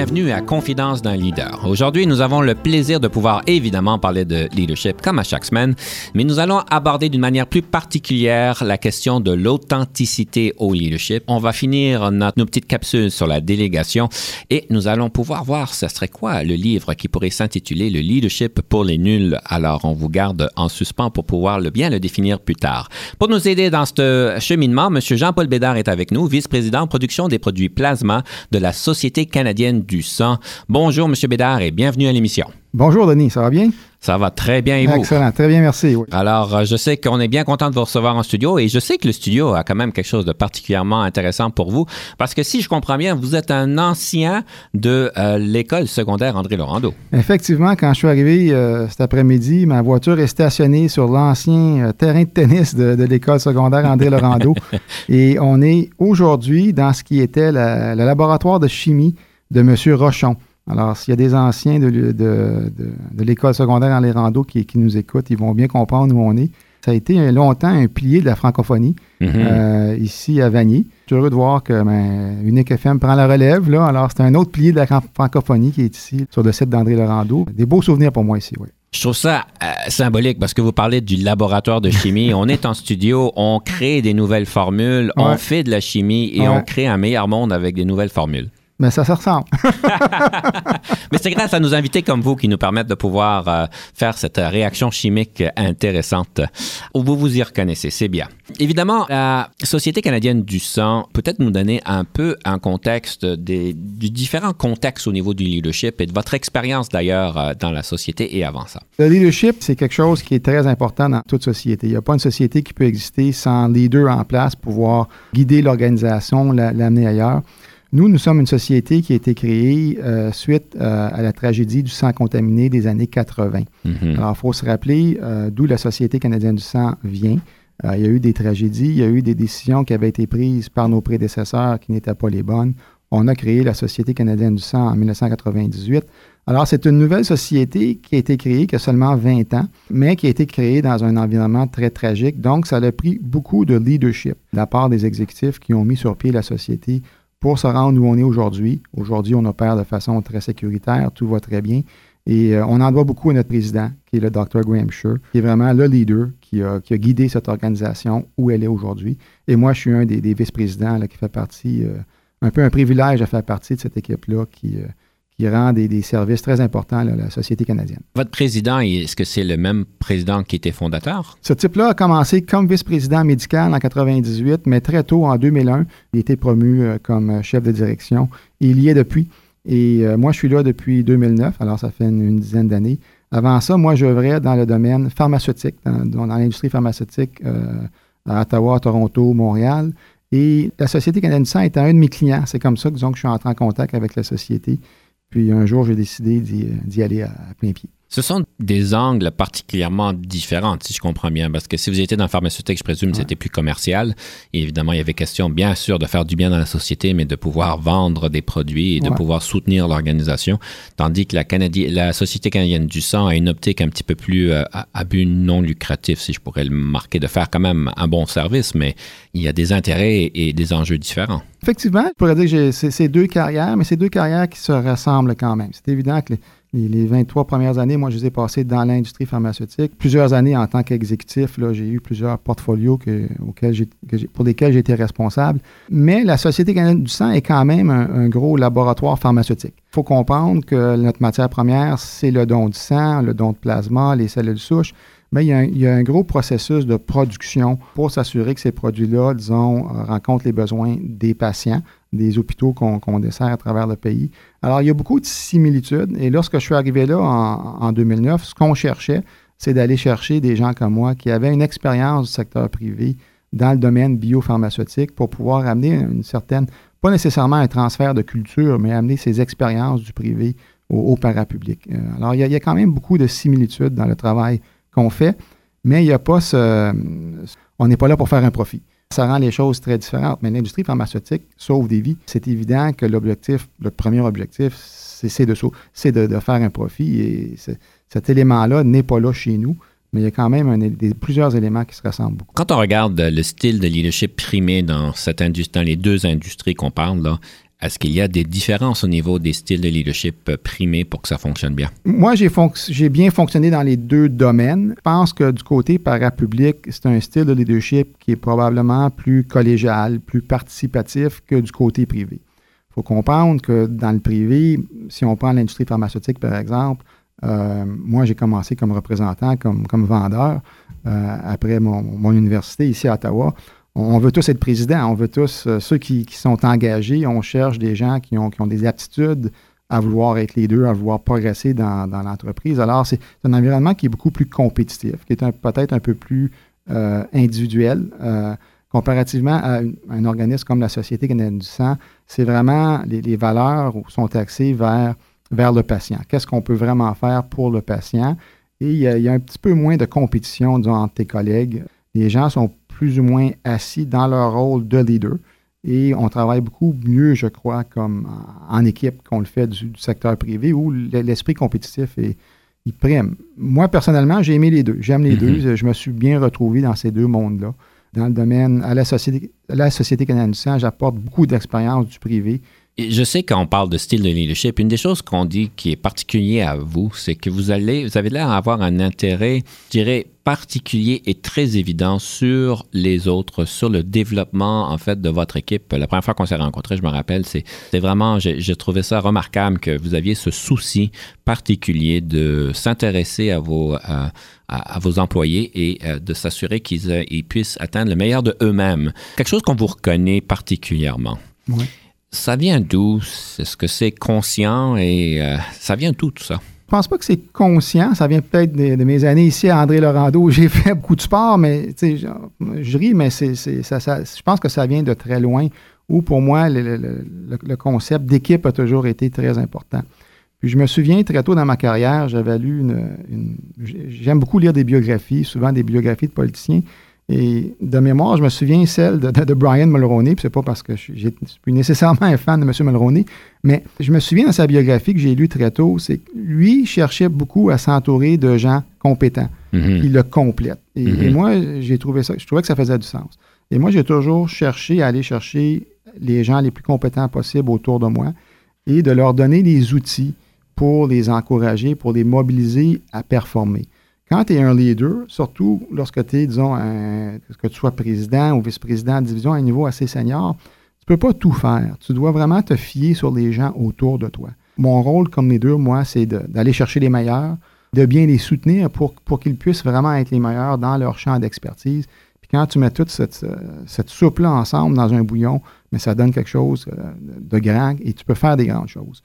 Bienvenue à Confidence d'un leader. Aujourd'hui, nous avons le plaisir de pouvoir évidemment parler de leadership comme à chaque semaine, mais nous allons aborder d'une manière plus particulière la question de l'authenticité au leadership. On va finir notre, nos petites capsules sur la délégation et nous allons pouvoir voir ce serait quoi le livre qui pourrait s'intituler Le leadership pour les nuls. Alors, on vous garde en suspens pour pouvoir le bien le définir plus tard. Pour nous aider dans ce cheminement, M. Jean-Paul Bédard est avec nous, vice-président production des produits plasma de la Société canadienne du sang. Bonjour, M. Bédard, et bienvenue à l'émission. Bonjour, Denis, ça va bien? Ça va très bien et vous? Excellent, très bien, merci. Alors, euh, je sais qu'on est bien content de vous recevoir en studio et je sais que le studio a quand même quelque chose de particulièrement intéressant pour vous parce que si je comprends bien, vous êtes un ancien de euh, l'école secondaire André Laurando. Effectivement, quand je suis arrivé euh, cet après-midi, ma voiture est stationnée sur l'ancien terrain de tennis de, l'école secondaire André Laurando et on est aujourd'hui dans ce qui était le laboratoire de chimie de M. Rochon. Alors, s'il y a des anciens de, de, l'école secondaire en les randos qui, nous écoutent, ils vont bien comprendre où on est. Ça a été longtemps un pilier de la francophonie mm-hmm. euh, ici à Vanier. Je suis heureux de voir que ben, Unique FM prend la relève. Là. Alors, c'est un autre pilier de la francophonie qui est ici sur le site d'André Laurando. Des beaux souvenirs pour moi ici, oui. Je trouve ça euh, symbolique parce que vous parlez du laboratoire de chimie. on est en studio, on crée des nouvelles formules, on fait de la chimie et on crée un meilleur monde avec des nouvelles formules. Mais ça, ça ressemble. Mais c'est grâce à nos invités comme vous qui nous permettent de pouvoir euh, faire cette réaction chimique intéressante. Vous vous y reconnaissez, c'est bien. Évidemment, la Société canadienne du sang peut-être nous donner un peu un contexte des, du différents contextes au niveau du leadership et de votre expérience d'ailleurs euh, dans la société et avant ça. Le leadership, c'est quelque chose qui est très important dans toute société. Il n'y a pas une société qui peut exister sans leader en place pour pouvoir guider l'organisation, l'amener ailleurs. Nous, nous sommes une société qui a été créée euh, suite euh, à la tragédie du sang contaminé des années 80. Mhm. Alors, il faut se rappeler euh, d'où la Société canadienne du sang vient. il y a eu des tragédies, il y a eu des décisions qui avaient été prises par nos prédécesseurs qui n'étaient pas les bonnes. On a créé la Société canadienne du sang en 1998. Alors, c'est une nouvelle société qui a été créée, qui a seulement 20 ans, mais qui a été créée dans un environnement très tragique. Donc, ça a pris beaucoup de leadership de la part des exécutifs qui ont mis sur pied la société pour se rendre où on est aujourd'hui. Aujourd'hui, on opère de façon très sécuritaire, tout va très bien. Et euh, on en doit beaucoup à notre président, qui est le Dr. Graham Sher, qui est vraiment le leader qui a, guidé cette organisation où elle est aujourd'hui. Et moi, je suis un des, vice-présidents qui fait partie, euh, un peu un privilège de faire partie de cette équipe-là qui, euh, qui rend des, services très importants à la société canadienne. Votre président, est-ce que c'est le même président qui était fondateur? Ce type-là a commencé comme vice-président médical en 98, mais très tôt, en 2001, il a été promu euh, comme chef de direction. il y est depuis. Et euh, moi, je suis là depuis 2009, alors ça fait une, dizaine d'années. Avant ça, moi, j'œuvrais dans le domaine pharmaceutique, dans, l'industrie pharmaceutique euh, à Ottawa, Toronto, Montréal. Et la Société canadienne du sang était un de mes clients. C'est comme ça disons, que je suis entré en contact avec la société. Puis un jour, j'ai décidé d'y aller à, plein pied. Ce sont des angles particulièrement différents, si je comprends bien, parce que si vous étiez dans le pharmaceutique, je présume que c'était plus commercial. Et évidemment, il y avait question, bien sûr, de faire du bien dans la société, mais de pouvoir vendre des produits et de pouvoir soutenir l'organisation. Tandis que la, la Société canadienne du sang a une optique un petit peu plus euh, à, but non lucratif, si je pourrais le marquer, de faire quand même un bon service, mais il y a des intérêts et des enjeux différents. Effectivement, je pourrais dire que c'est deux carrières, mais c'est deux carrières qui se ressemblent quand même. C'est évident que les, 23 premières années, moi, je les ai passées dans l'industrie pharmaceutique. Plusieurs années en tant qu'exécutif, j'ai eu plusieurs portfolios pour lesquels été responsable. Mais la Société canadienne du sang est quand même un, gros laboratoire pharmaceutique. Il faut comprendre que notre matière première, c'est le don du sang, le don de plasma, les cellules souches mais il y, a un, gros processus de production pour s'assurer que ces produits-là, disons, euh, rencontrent les besoins des patients, des hôpitaux qu'on dessert à travers le pays. Alors, il y a beaucoup de similitudes. Et lorsque je suis arrivé là en, 2009, ce qu'on cherchait, c'est d'aller chercher des gens comme moi qui avaient une expérience du secteur privé dans le domaine biopharmaceutique pour pouvoir amener une certaine, pas nécessairement un transfert de culture, mais amener ces expériences du privé au, parapublic. Euh, alors, il y, a, quand même beaucoup de similitudes dans le travail qu'on fait, mais il n'y a pas. On n'est pas là pour faire un profit. Ça rend les choses très différentes. Mais l'industrie pharmaceutique sauve des vies. C'est évident que l'objectif, le premier objectif, c'est de, de, de, faire un profit. Et cet élément-là n'est pas là chez nous mais il y a quand même des, plusieurs éléments qui se ressemblent beaucoup. Quand on regarde le style de leadership primé dans, cette dans les deux industries qu'on parle, est-ce qu'il y a des différences au niveau des styles de leadership primés pour que ça fonctionne bien? Moi, j'ai, bien fonctionné dans les deux domaines. Je pense que du côté parapublic, c'est un style de leadership qui est probablement plus collégial, plus participatif que du côté privé. Il faut comprendre que dans le privé, si on prend l'industrie pharmaceutique, par exemple, euh, moi, j'ai commencé comme représentant, comme, comme vendeur euh, après mon, université ici à Ottawa. On, veut tous être président, on veut tous, euh, ceux qui, sont engagés, on cherche des gens qui ont, des aptitudes à vouloir être les deux, à vouloir progresser dans, l'entreprise. Alors, c'est un environnement qui est beaucoup plus compétitif, qui est peut-être un peu plus individuel. comparativement à un, organisme comme la Société canadienne du sang, c'est vraiment les, valeurs sont axées vers vers le patient. Qu'est-ce qu'on peut vraiment faire pour le patient? Et il y, a, un petit peu moins de compétition disons, entre tes collègues. Les gens sont plus ou moins assis dans leur rôle de leader et on travaille beaucoup mieux, je crois, comme en, équipe qu'on le fait du, secteur privé où l'esprit compétitif est, il prime. Moi, personnellement, j'ai aimé les deux. J'aime les mm-hmm. deux. Je me suis bien retrouvé dans ces deux mondes-là. Dans le domaine, à la Société, à la Société canadienne du sang, j'apporte beaucoup d'expérience du privé je sais qu'on parle de style de leadership. Une des choses qu'on dit qui est particulier à vous, c'est que vous allez, vous avez l'air d'avoir un intérêt, je dirais, particulier et très évident sur les autres, sur le développement, en fait, de votre équipe. La première fois qu'on s'est rencontrés, je me rappelle, c'est vraiment, j'ai trouvé ça remarquable que vous aviez ce souci particulier de s'intéresser à vos, à, vos employés et euh, de s'assurer qu'ils puissent atteindre le meilleur de eux-mêmes. Quelque chose qu'on vous reconnaît particulièrement. Oui. Ça vient d'où? Est-ce que c'est conscient? Et euh, ça vient d'où tout ça? Je pense pas que c'est conscient. Ça vient peut-être de, mes années ici à André Laurando j'ai fait beaucoup de sport, mais je, je ris, mais c'est, ça, je pense que ça vient de très loin où pour moi, le, concept d'équipe a toujours été très important. Puis je me souviens très tôt dans ma carrière, j'avais lu une j'aime beaucoup lire des biographies, souvent des biographies de politiciens. Et de mémoire, je me souviens celle de, Brian Mulroney, puis c'est pas parce que je, suis nécessairement un fan de M. Mulroney, mais je me souviens dans sa biographie que j'ai lue très tôt, c'est que lui cherchait beaucoup à s'entourer de gens compétents, mm-hmm. qui le complètent. Et, mm-hmm. moi, j'ai trouvé ça, je trouvais que ça faisait du sens. Et moi, j'ai toujours cherché à aller chercher les gens les plus compétents possibles autour de moi et de leur donner les outils pour les encourager, pour les mobiliser à performer. Quand tu es un leader, surtout lorsque tu es, disons, que tu sois président ou vice-président de division à un niveau assez senior, tu peux pas tout faire. Tu dois vraiment te fier sur les gens autour de toi. Mon rôle comme leader, moi, c'est d'aller chercher les meilleurs, de bien les soutenir pour, pour qu'ils puissent vraiment être les meilleurs dans leur champ d'expertise. Puis quand tu mets toute cette, cette soupe-là ensemble dans un bouillon, mais ça donne quelque chose euh, de grand et tu peux faire des grandes choses.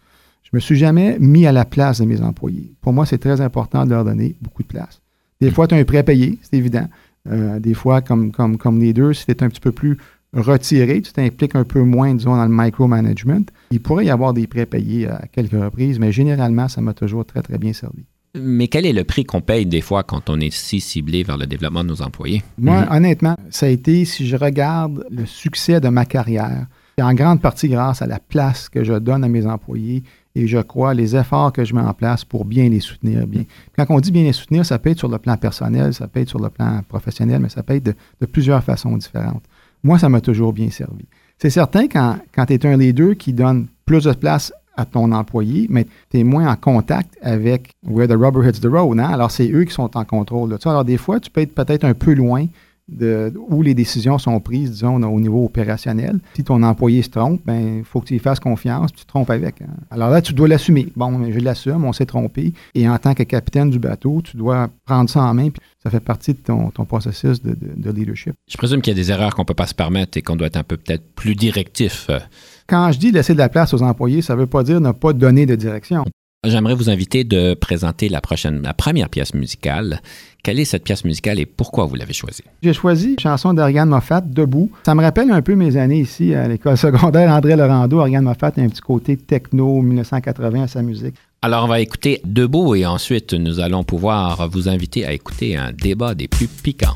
Je me suis jamais mis à la place de mes employés. Pour moi, c'est très important de leur donner beaucoup de place. Des fois, tu as un prêt payé, c'est évident. Euh, des fois, comme, comme, comme leader, si tu es un petit peu plus retiré, tu t'impliques un peu moins, disons, dans le micromanagement. Il pourrait y avoir des prêts payés à quelques reprises, mais généralement, ça m'a toujours très, très bien servi. Mais quel est le prix qu'on paye des fois quand on est si ciblé vers le développement de nos employés? Moi, honnêtement, ça a été, si je regarde le succès de ma carrière, c'est en grande partie grâce à la place que je donne à mes employés et je crois les efforts que je mets en place pour bien les soutenir. Bien. Quand on dit bien les soutenir, ça peut être sur le plan personnel, ça peut être sur le plan professionnel, mais ça peut être de, plusieurs façons différentes. Moi, ça m'a toujours bien servi. C'est certain quand, quand tu es un leader qui donne plus de place à ton employé, mais tu es moins en contact avec where the rubber hits the road. Hein? Alors, c'est eux qui sont en contrôle de ça. Alors, des fois, tu peux être peut-être un peu loin de, où les décisions sont prises, disons, au niveau opérationnel. Si ton employé se trompe, il ben, faut que tu lui fasses confiance, tu te trompes avec. Hein. Alors là, tu dois l'assumer. Bon, je l'assume, on s'est trompé. Et en tant que capitaine du bateau, tu dois prendre ça en main, puis ça fait partie de ton, processus de, leadership. Je présume qu'il y a des erreurs qu'on ne peut pas se permettre et qu'on doit être un peu peut-être plus directif. Quand je dis laisser de la place aux employés, ça ne veut pas dire ne pas donner de direction. J'aimerais vous inviter de présenter la prochaine, la première pièce musicale. Quelle est cette pièce musicale et pourquoi vous l'avez choisie? J'ai choisi une chanson d'Ariane Moffat, Debout. Ça me rappelle un peu mes années ici à l'école secondaire André Laurando. Ariane Moffat a un petit côté techno 1980 à sa musique. Alors, on va écouter Debout et ensuite, nous allons pouvoir vous inviter à écouter un débat des plus piquants.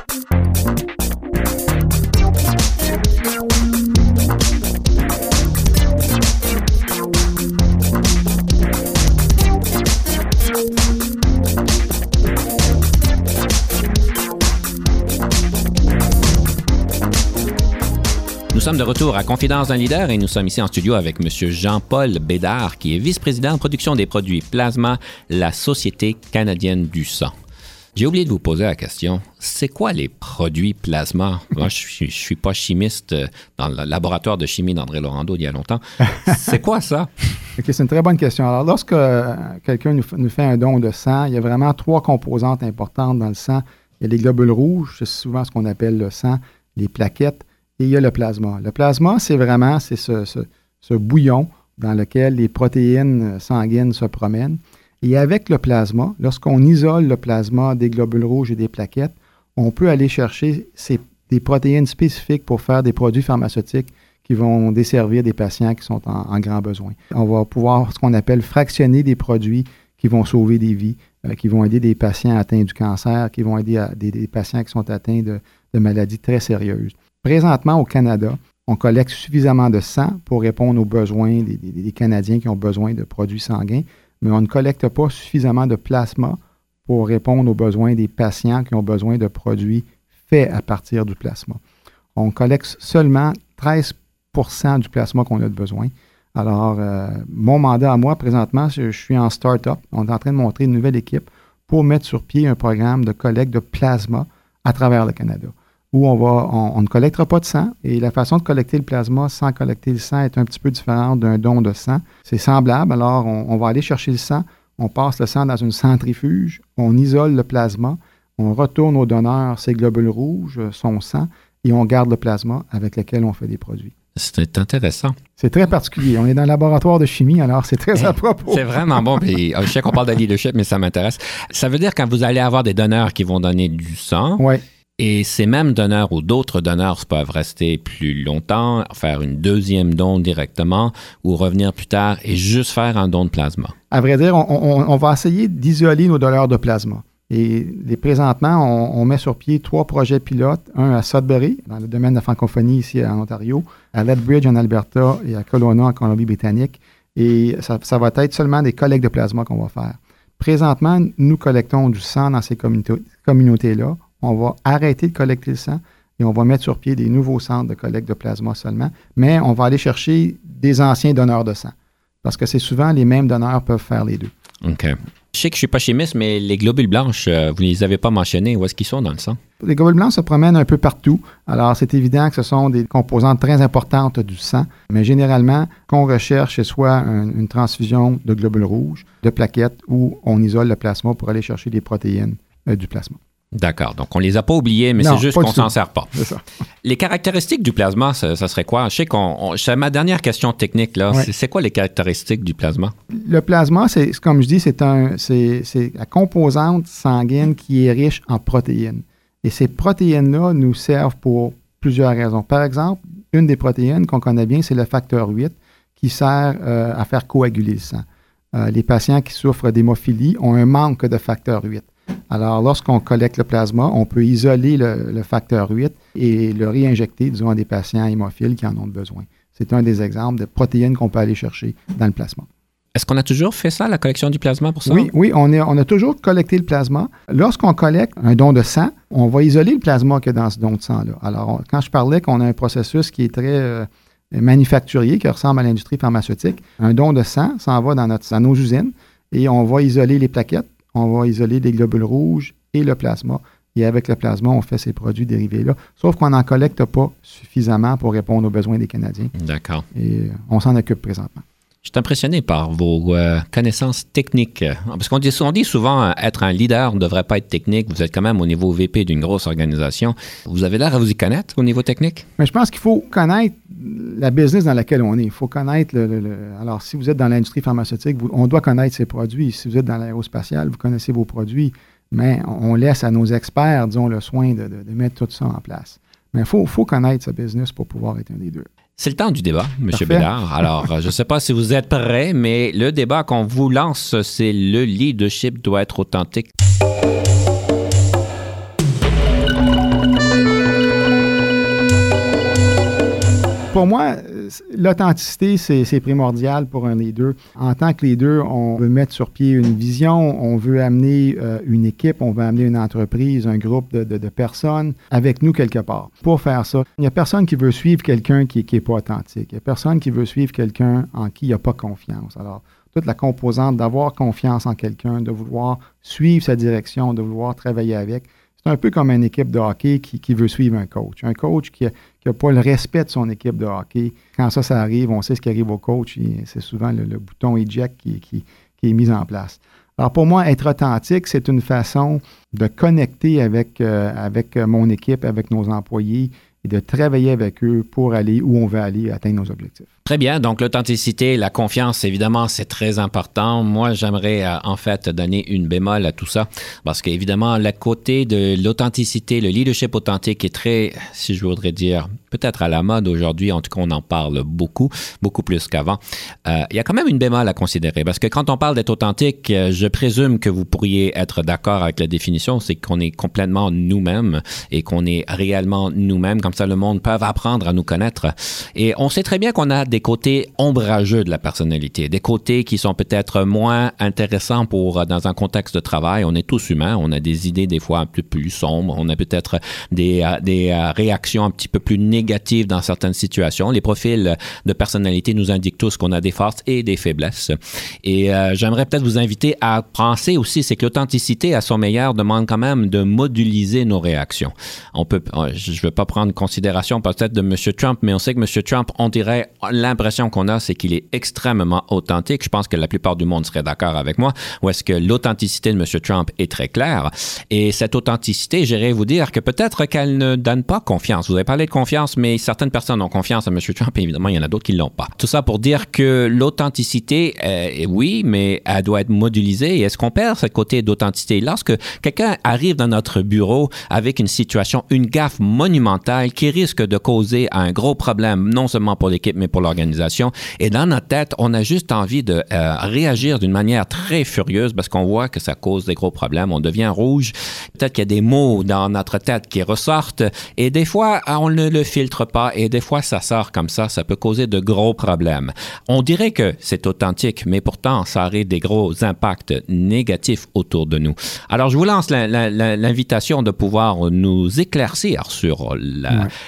sommes de retour à Confidence d'un leader et nous sommes ici en studio avec M. Jean-Paul Bédard, qui est vice-président de production des produits Plasma, la Société canadienne du sang. J'ai oublié de vous poser la question, c'est quoi les produits plasma? Moi, je ne suis, pas chimiste euh, dans le laboratoire de chimie d'André Laurando il y a longtemps. C'est quoi ça? c'est une très bonne question. Alors, lorsque euh, quelqu'un nous, nous, fait un don de sang, il y a vraiment trois composantes importantes dans le sang. Il y a les globules rouges, c'est souvent ce qu'on appelle le sang, les plaquettes, et il y a le plasma. Le plasma, c'est vraiment ce, bouillon dans lequel les protéines sanguines se promènent. Et avec le plasma, lorsqu'on isole le plasma des globules rouges et des plaquettes, on peut aller chercher des protéines spécifiques pour faire des produits pharmaceutiques qui vont desservir des patients qui sont en, grand besoin. On va pouvoir, ce qu'on appelle, fractionner des produits qui vont sauver des vies, euh, qui vont aider des patients atteints du cancer, qui vont aider des, patients qui sont atteints de maladies très sérieuses. Présentement, au Canada, On collecte suffisamment de sang pour répondre aux besoins des, Canadiens qui ont besoin de produits sanguins, mais on ne collecte pas suffisamment de plasma pour répondre aux besoins des patients qui ont besoin de produits faits à partir du plasma. On collecte seulement 13% du plasma qu'on a de besoin. Alors, euh, mon mandat à moi, présentement, je, suis en start-up. On est en train de montrer une nouvelle équipe pour mettre sur pied un programme de collecte de plasma à travers le Canada, où on, va, on, ne collectera pas de sang. Et la façon de collecter le plasma sans collecter le sang est un petit peu différente d'un don de sang. C'est semblable. Alors, on, va aller chercher le sang, on passe le sang dans une centrifuge, on isole le plasma, on retourne au donneur ses globules rouges, son sang, et on garde le plasma avec lequel on fait des produits. C'est intéressant. C'est très particulier. On est dans le laboratoire de chimie, alors c'est très à propos. C'est vraiment bon. Puis, je sais qu'on parle de leadership, mais ça m'intéresse. Ça veut dire quand vous allez avoir des donneurs qui vont donner du sang. Oui. Et ces mêmes donneurs ou d'autres donneurs peuvent rester plus longtemps, faire une deuxième don directement ou revenir plus tard et juste faire un don de plasma. À vrai dire, on va essayer d'isoler nos donneurs de plasma. Et présentement, on, met sur pied trois projets pilotes, un à Sudbury, dans le domaine de la francophonie ici en Ontario, à Lethbridge en Alberta et à Kelowna en Colombie-Britannique. Et ça, va être seulement des collectes de plasma qu'on va faire. Présentement, nous collectons du sang dans ces communautés-là. On va arrêter de collecter le sang et on va mettre sur pied des nouveaux centres de collecte de plasma seulement. Mais on va aller chercher des anciens donneurs de sang parce que c'est souvent les mêmes donneurs peuvent faire les deux. OK. Je sais que je suis pas chimiste, mais les globules blanches, euh, vous ne les avez pas mentionnés. Où est-ce qu'ils sont dans le sang? Les globules blancs se promènent un peu partout. Alors, c'est évident que ce sont des composantes très importantes du sang. Mais généralement, qu'on recherche, c'est soit une transfusion de globules rouges, de plaquettes, ou on isole le plasma pour aller chercher des protéines euh, du plasma. D'accord. Donc, on les a pas oubliés, mais c'est juste qu'on s'en sert pas. Ça. Les caractéristiques du plasma, ça, serait quoi? Je sais qu'on. C'est ma dernière question technique, là. C'est quoi les caractéristiques du plasma? Le plasma, c'est, comme je dis, c'est un, c'est, la composante sanguine qui est riche en protéines. Et ces protéines-là nous servent pour plusieurs raisons. Par exemple, une des protéines qu'on connaît bien, c'est le facteur 8 qui sert euh, à faire coaguler le sang. Euh, les patients qui souffrent d'hémophilie ont un manque de facteur 8. Alors, lorsqu'on collecte le plasma, on peut isoler le, facteur 8 et le réinjecter, disons, à des patients hémophiles qui en ont besoin. C'est un des exemples de protéines qu'on peut aller chercher dans le plasma. Est-ce qu'on a toujours fait ça, la collection du plasma pour ça? Oui, oui, on, on a toujours collecté le plasma. Lorsqu'on collecte un don de sang, on va isoler le plasma a dans ce don de sang-là. Alors, quand je parlais qu'on a un processus qui est très euh, manufacturier, qui ressemble à l'industrie pharmaceutique, un don de sang s'en va dans, notre, dans nos usines et on va isoler les plaquettes on va isoler les globules rouges et le plasma. Et avec le plasma, on fait ces produits dérivés-là. Sauf qu'on n'en collecte pas suffisamment pour répondre aux besoins des Canadiens. D'accord. Et euh, on s'en occupe présentement. Je suis impressionné par vos euh, connaissances techniques. Parce qu'on dit, souvent, euh, être un leader ne devrait pas être technique. Vous êtes quand même au niveau VP d'une grosse organisation. Vous avez l'air à vous y connaître au niveau technique? Mais je pense qu'il faut connaître la business dans laquelle on est. Il faut connaître le, Alors, si vous êtes dans l'industrie pharmaceutique, on doit connaître ses produits. Si vous êtes dans l'aérospatial, vous connaissez vos produits. Mais on laisse à nos experts, disons, le soin de, mettre tout ça en place. Mais il faut, connaître sa business pour pouvoir être un leader. C'est le temps du débat, M. Bédard. Alors, je ne sais pas si vous êtes prêt, mais le débat qu'on vous lance, c'est le leadership doit être authentique. Pour moi, l'authenticité, c'est primordial pour un leader. En tant que leader, on veut mettre sur pied une vision, on veut amener euh, une équipe, on veut amener une entreprise, un groupe de, personnes avec nous quelque part. Pour faire ça, il n'y a personne qui veut suivre quelqu'un qui n'est pas authentique. Il n'y a personne qui veut suivre quelqu'un en qui il n'y a pas confiance. Alors, toute la composante d'avoir confiance en quelqu'un, de vouloir suivre sa direction, de vouloir travailler avec, c'est un peu comme une équipe de hockey qui, veut suivre un coach. Un coach qui n'a pas le respect de son équipe de hockey. Quand ça, ça arrive, on sait ce qui arrive au coach. C'est souvent le, bouton eject qui, qui, est mis en place. Alors pour moi, être authentique, c'est une façon de connecter avec, euh, avec mon équipe, avec nos employés, et de travailler avec eux pour aller où on veut aller atteindre nos objectifs. Très bien. Donc, l'authenticité, la confiance, évidemment, c'est très important. Moi, j'aimerais euh, en fait donner une bémol à tout ça parce qu'évidemment, la côté de l'authenticité, le leadership authentique est très, si je voudrais dire, peut-être à la mode aujourd'hui. En tout cas, on en parle beaucoup, beaucoup plus qu'avant. Euh, il y a quand même une bémol à considérer parce que quand on parle d'être authentique, euh, je présume que vous pourriez être d'accord avec la définition, c'est qu'on est complètement nous-mêmes et qu'on est réellement nous-mêmes. Comme ça, le monde peut apprendre à nous connaître. Et on sait très bien qu'on a des côtés ombrageux de la personnalité, des côtés qui sont peut-être moins intéressants pour dans un contexte de travail. On est tous humains, on a des idées des fois un peu plus sombres, on a peut-être des, euh, des réactions un petit peu plus négatives dans certaines situations. Les profils de personnalité nous indiquent tous qu'on a des forces et des faiblesses. Et euh, j'aimerais peut-être vous inviter à penser aussi, c'est que l'authenticité à son meilleur demande quand même de moduliser nos réactions. On peut, euh, je ne veux pas prendre considération peut-être de M. Trump, mais on sait que M. Trump, on dirait, l'impression qu'on a, c'est qu'il est extrêmement authentique. Je pense que la plupart du monde serait d'accord avec moi. Ou est-ce que l'authenticité de M. Trump est très claire? Et cette authenticité, j'irais vous dire que peut-être qu'elle ne donne pas confiance. Vous avez parlé de confiance, mais certaines personnes ont confiance à M. Trump, et évidemment, il y en a d'autres qui ne l'ont pas. Tout ça pour dire que l'authenticité, euh, oui, mais elle doit être modélisée. Et est-ce qu'on perd ce côté d'authenticité? Lorsque quelqu'un arrive dans notre bureau avec une situation, une gaffe monumentale qui risque de causer un gros problème, non seulement pour l'équipe, mais pour l'organisation, et dans notre tête, on a juste envie de euh, réagir d'une manière très furieuse parce qu'on voit que ça cause des gros problèmes. On devient rouge. Peut-être qu'il y a des mots dans notre tête qui ressortent et des fois, on ne le filtre pas et des fois, ça sort comme ça. Ça peut causer de gros problèmes. On dirait que c'est authentique, mais pourtant, ça aurait des gros impacts négatifs autour de nous. Alors, je vous lance l'invitation de pouvoir nous éclaircir sur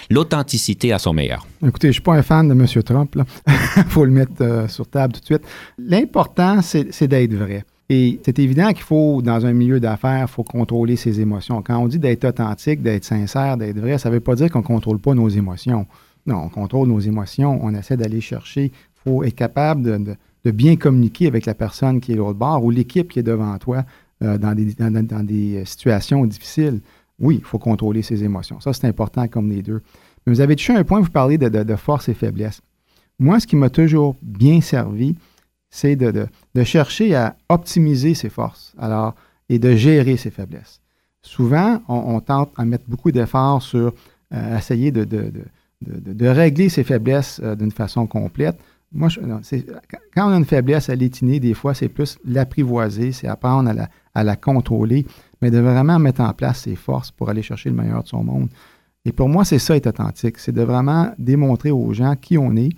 l'authenticité à son meilleur. Écoutez, je ne suis pas un fan de M. Trump. Il faut le mettre euh, sur table tout de suite. L'important, c'est d'être vrai. Et c'est évident qu'il faut, dans un milieu d'affaires, il faut contrôler ses émotions. Quand on dit d'être authentique, d'être sincère, d'être vrai, ça ne veut pas dire qu'on ne contrôle pas nos émotions. Non, on contrôle nos émotions, on essaie d'aller chercher. Il faut être capable de, bien communiquer avec la personne qui est l'autre bord ou l'équipe qui est devant toi euh, dans, des, des, situations difficiles. Oui, il faut contrôler ses émotions. Ça, c'est important comme les deux. Mais vous avez touché un point, vous parlez de, de force et faiblesse. Moi, ce qui m'a toujours bien servi, c'est de, chercher à optimiser ses forces alors, et de gérer ses faiblesses. Souvent, on, tente à mettre beaucoup d'efforts sur euh, essayer de, régler ses faiblesses euh, d'une façon complète. Moi, quand on a une faiblesse à l'étiner, des fois, c'est plus l'apprivoiser, c'est apprendre à la, à la, contrôler, mais de vraiment mettre en place ses forces pour aller chercher le meilleur de son monde. Et pour moi, c'est ça être authentique, c'est de vraiment démontrer aux gens qui on est,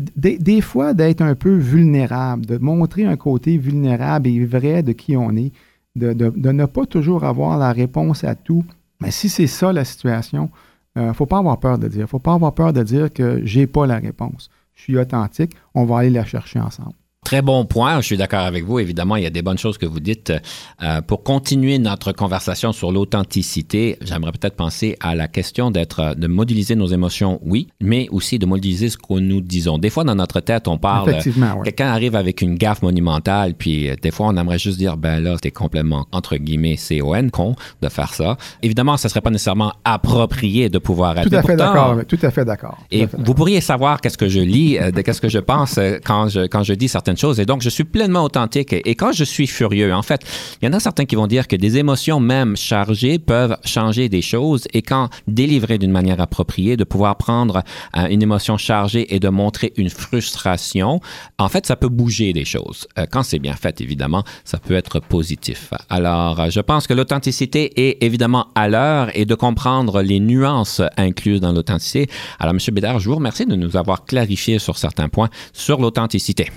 des, fois, d'être un peu vulnérable, de montrer un côté vulnérable et vrai de qui on est, de, ne pas toujours avoir la réponse à tout. Mais si c'est ça la situation, il euh, ne faut pas avoir peur de dire. Il ne faut pas avoir peur de dire que j'ai pas la réponse. Je suis authentique, on va aller la chercher ensemble. Très bon point. Je suis d'accord avec vous. Évidemment, il y a des bonnes choses que vous dites. Euh, pour continuer notre conversation sur l'authenticité, j'aimerais peut-être penser à la question d'être, de modéliser nos émotions, oui, mais aussi de modéliser ce que nous disons. Des fois, dans notre tête, on parle. Quelqu'un arrive avec une gaffe monumentale, puis euh, des fois, on aimerait juste dire, ben là, c'était complètement entre guillemets con, con de faire ça. Évidemment, ce serait pas nécessairement approprié de pouvoir être. Tout à fait d'accord. Tout à fait d'accord. Et vous pourriez savoir qu'est-ce que je lis, euh, qu'est-ce que je pense quand je quand je dis certaines choses. Et donc, je suis pleinement authentique. Et quand je suis furieux, en fait, il y en a certains qui vont dire que des émotions même chargées peuvent changer des choses. Et quand délivrées d'une manière appropriée, de pouvoir prendre euh, une émotion chargée et de montrer une frustration, en fait, ça peut bouger des choses. Euh, quand c'est bien fait, évidemment, ça peut être positif. Alors, euh, je pense que l'authenticité est évidemment à l'heure et de comprendre les nuances incluses dans l'authenticité. Alors, M. Bédard, je vous remercie de nous avoir clarifié sur certains points sur l'authenticité.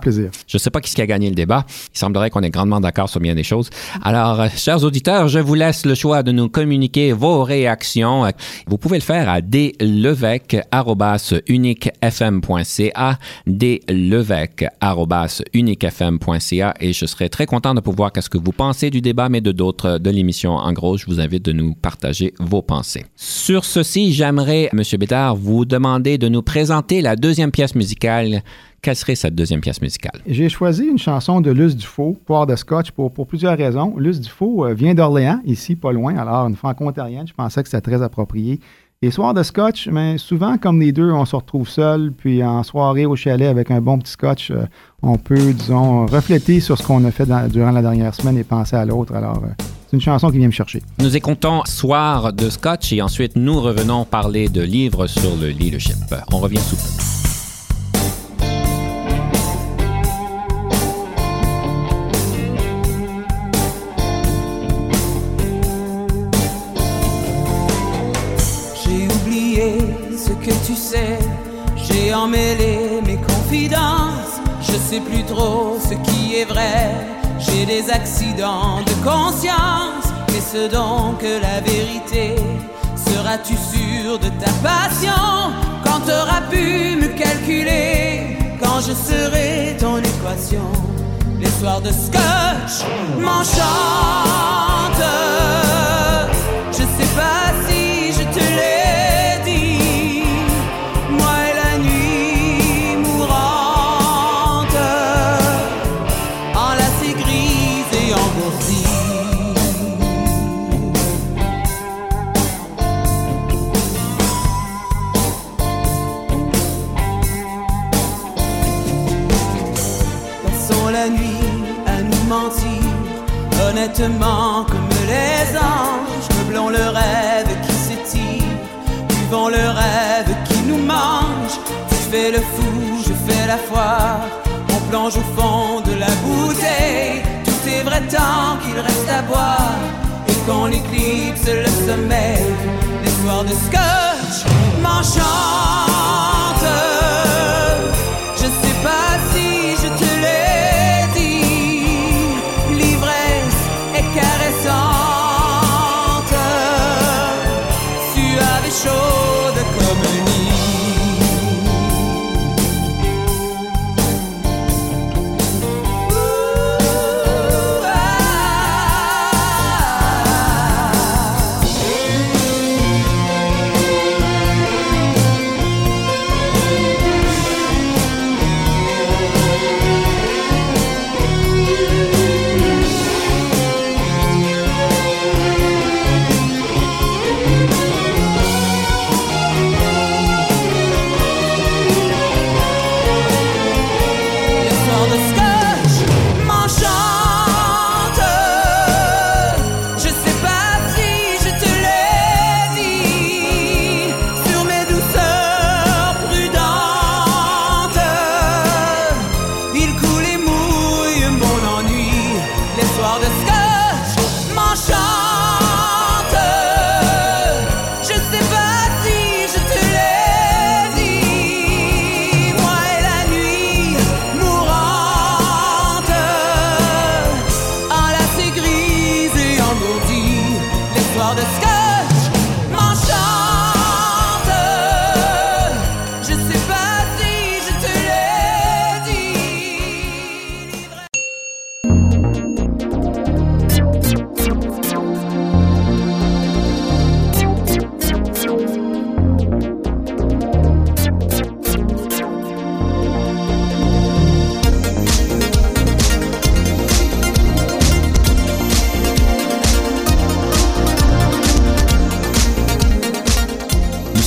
Plaisir. Je ne sais pas qui, qui a gagné le débat. Il semblerait qu'on est grandement d'accord sur bien des choses. Alors, euh, chers auditeurs, je vous laisse le choix de nous communiquer vos réactions. Vous pouvez le faire à dlevec.uniquefm.ca, dlevec.uniquefm.ca et je serai très content de pouvoir qu'est-ce que vous pensez du débat, mais de d'autres de l'émission. En gros, je vous invite de nous partager vos pensées. Sur ceci, j'aimerais, M. Bétard, vous demander de nous présenter la deuxième pièce musicale quelle serait cette deuxième pièce musicale? J'ai choisi une chanson de Luce Dufaux, Poire de Scotch, pour, pour plusieurs raisons. Luce Dufaux euh, vient d'Orléans, ici, pas loin, alors une franco-ontarienne. Je pensais que c'était très approprié. Et soir de scotch, mais souvent, comme les deux, on se retrouve seul, puis en soirée au chalet avec un bon petit scotch, euh, on peut, disons, refléter sur ce qu'on a fait durant la dernière semaine et penser à l'autre. Alors, euh, c'est une chanson qui vient me chercher. Nous écoutons Soir de scotch et ensuite nous revenons parler de livres sur le leadership. On revient sous peu. Emmêlé mes confidences, je sais plus trop ce qui est vrai, j'ai des accidents de conscience, est-ce donc la vérité Seras-tu sûr de ta passion? Quand t'auras pu me calculer, quand je serai ton équation. Les soirs de scotch m'enchantent, je sais pas si comme les anges, meublons le rêve qui s'étire, vivons le rêve qui nous mange. Tu fais le fou, je fais la foire, on plonge au fond de la bouteille. Tout est vrai tant qu'il reste à boire, et qu'on éclipse le sommeil. Les soirs de scotch m'enchantent.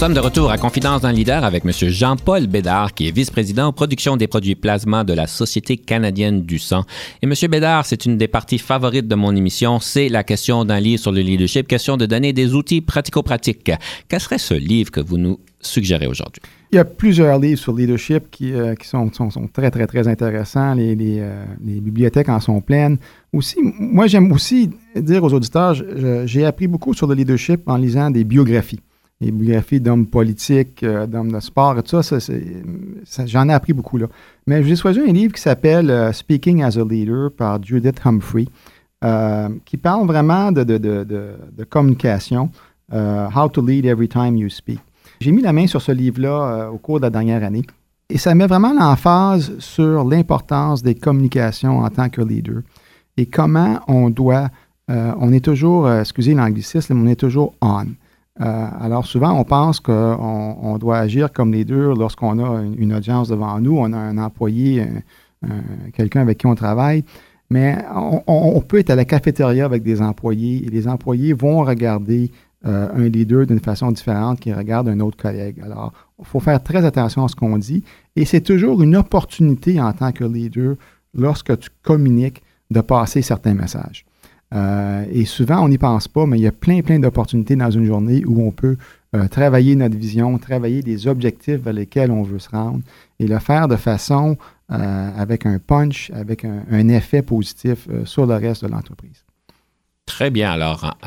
Sommes de retour à Confidence d'un leader avec M. Jean-Paul Bédard, qui est vice-président en production des produits plasma de la Société canadienne du sang. Et M. Bédard, c'est une des parties favorites de mon émission, c'est la question d'un livre sur le leadership, question de donner des outils pratico-pratiques. Quel serait ce livre que vous nous suggérez aujourd'hui? Il y a plusieurs livres sur le leadership qui, euh, sont, très, très, très intéressants. Les, les, euh, les, bibliothèques en sont pleines. Aussi, moi, j'aime aussi dire aux auditeurs, j'ai appris beaucoup sur le leadership en lisant des biographies les biographies d'hommes politiques, euh, d'hommes de sport et tout ça, j'en ai appris beaucoup là. Mais j'ai choisi un livre qui s'appelle euh, Speaking as a Leader par Judith Humphrey, euh, qui parle vraiment de, communication, How to Lead Every Time You Speak. J'ai mis la main sur ce livre-là au cours de la dernière année et ça met vraiment l'emphase sur l'importance des communications en tant que leader et comment on doit, on est toujours, excusez l'anglicisme, on est toujours on. Euh, alors souvent, on pense qu'on doit agir comme les deux lorsqu'on a une, audience devant nous, on a un employé, quelqu'un avec qui on travaille, mais on, peut être à la cafétéria avec des employés et les employés vont regarder euh, un leader d'une façon différente qui regarde un autre collègue. Alors, il faut faire très attention à ce qu'on dit et c'est toujours une opportunité en tant que leader, lorsque tu communiques, de passer certains messages. Euh, et souvent, on n'y pense pas, mais il y a plein, plein d'opportunités dans une journée où on peut euh, travailler notre vision, travailler des objectifs vers lesquels on veut se rendre et le faire de façon avec un punch, avec un, effet positif sur le reste de l'entreprise. Très bien. Alors,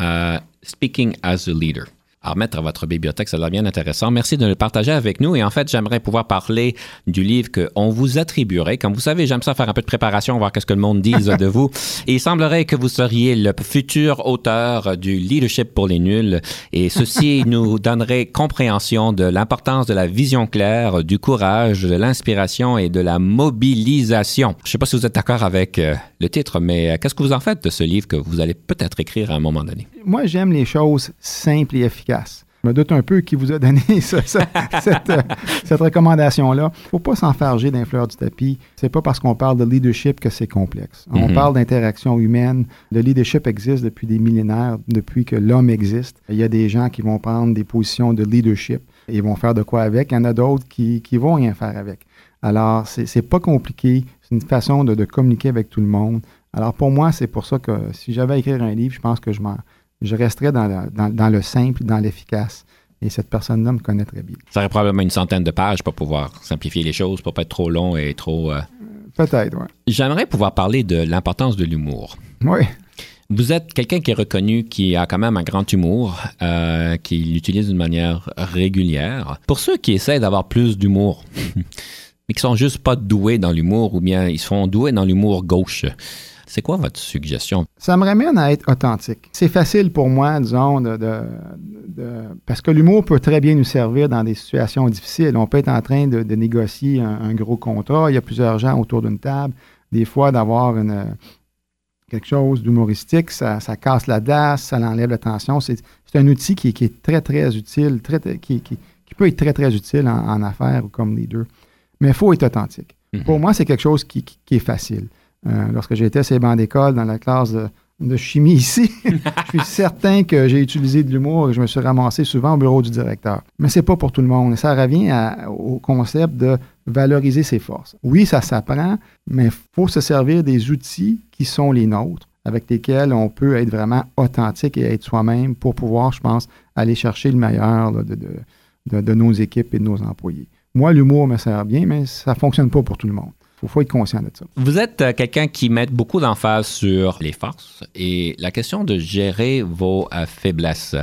speaking as a leader à remettre à votre bibliothèque. Ça a l'air bien intéressant. Merci de le partager avec nous. Et en fait, j'aimerais pouvoir parler du livre qu'on vous attribuerait. Comme vous savez, j'aime ça faire un peu de préparation, voir qu'est-ce que le monde dise de vous. Et il semblerait que vous seriez le futur auteur du leadership pour les nuls. Et ceci nous donnerait compréhension de l'importance de la vision claire, du courage, de l'inspiration et de la mobilisation. Je ne sais pas si vous êtes d'accord avec euh, le titre, mais euh, qu'est-ce que vous en faites de ce livre que vous allez peut-être écrire à un moment donné? Moi, j'aime les choses simples et efficaces. Je me doute un peu qui vous a donné cette, euh, cette recommandation-là. Il ne faut pas s'enfarger d'un fleur du tapis. C'est pas parce qu'on parle de leadership que c'est complexe. On mhm. parle d'interaction humaine. Le leadership existe depuis des millénaires, depuis que l'homme existe. Il y a des gens qui vont prendre des positions de leadership et vont faire de quoi avec. Il y en a d'autres qui ne vont rien faire avec. Alors, c'est pas compliqué. C'est une façon de, de, communiquer avec tout le monde. Alors, pour moi, c'est pour ça que si j'avais à écrire un livre, je pense que je m'en je resterais dans, le simple, dans l'efficace. Et cette personne-là me connaît très bien. Ça aurait probablement une centaine de pages pour pouvoir simplifier les choses, pour pas être trop long et trop. Euh, Peut-être, oui. J'aimerais pouvoir parler de l'importance de l'humour. Oui. Vous êtes quelqu'un qui est reconnu, qui a quand même un grand humour, euh, qui l'utilise d'une manière régulière. Pour ceux qui essaient d'avoir plus d'humour, mais qui sont juste pas doués dans l'humour, ou bien ils sont doués dans l'humour gauche, c'est quoi votre suggestion? Ça me ramène à être authentique. C'est facile pour moi, disons, de, parce que l'humour peut très bien nous servir dans des situations difficiles. On peut être en train de, négocier un, gros contrat, il y a plusieurs gens autour d'une table. Des fois, d'avoir quelque chose d'humoristique, ça, casse la glace, ça enlève la tension. C'est un outil qui, est très, très utile, très, qui, peut être très, très utile en, affaires ou comme les deux. Mais il faut être authentique. Mm-hmm. Pour moi, c'est quelque chose qui est facile. Euh, lorsque j'étais à ces bancs d'école dans la classe de, chimie ici, je suis certain que j'ai utilisé de l'humour et je me suis ramassé souvent au bureau du directeur. Mais c'est pas pour tout le monde. Ça revient au concept de valoriser ses forces. Oui, ça s'apprend, mais il faut se servir des outils qui sont les nôtres, avec lesquels on peut être vraiment authentique et être soi-même pour pouvoir, je pense, aller chercher le meilleur de, de nos équipes et de nos employés. Moi, l'humour me sert bien, mais ça ne fonctionne pas pour tout le monde. Il faut être conscient de ça. Vous êtes euh, quelqu'un qui met beaucoup d'emphase sur les forces et la question de gérer vos euh, faiblesses.